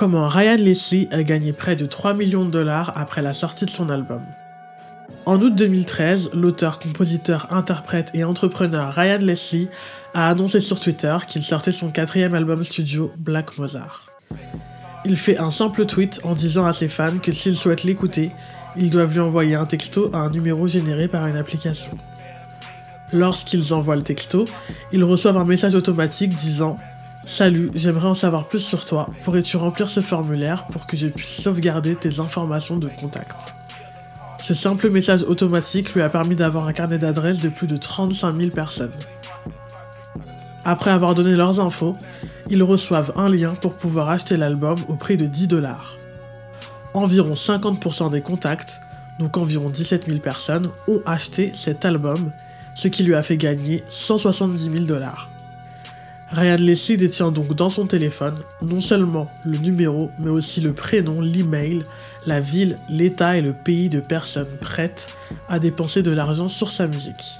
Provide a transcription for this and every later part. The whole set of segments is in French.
comment Ryan Leslie a gagné près de 3 millions de dollars après la sortie de son album. En août 2013, l'auteur, compositeur, interprète et entrepreneur Ryan Leslie a annoncé sur Twitter qu'il sortait son quatrième album studio Black Mozart. Il fait un simple tweet en disant à ses fans que s'ils souhaitent l'écouter, ils doivent lui envoyer un texto à un numéro généré par une application. Lorsqu'ils envoient le texto, ils reçoivent un message automatique disant Salut, j'aimerais en savoir plus sur toi. Pourrais-tu remplir ce formulaire pour que je puisse sauvegarder tes informations de contact? Ce simple message automatique lui a permis d'avoir un carnet d'adresses de plus de 35 000 personnes. Après avoir donné leurs infos, ils reçoivent un lien pour pouvoir acheter l'album au prix de 10 dollars. Environ 50% des contacts, donc environ 17 000 personnes, ont acheté cet album ce qui lui a fait gagner 170 000 dollars. Ryan Leslie détient donc dans son téléphone non seulement le numéro, mais aussi le prénom, l'email, la ville, l'état et le pays de personnes prêtes à dépenser de l'argent sur sa musique.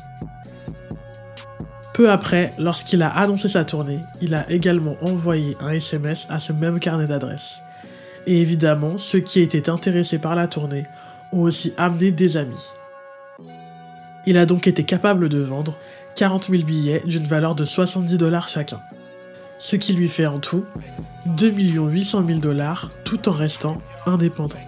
Peu après, lorsqu'il a annoncé sa tournée, il a également envoyé un SMS à ce même carnet d'adresses. Et évidemment, ceux qui étaient intéressés par la tournée ont aussi amené des amis. Il a donc été capable de vendre 40 000 billets d'une valeur de 70 dollars chacun. Ce qui lui fait en tout 2 800 000 dollars tout en restant indépendant.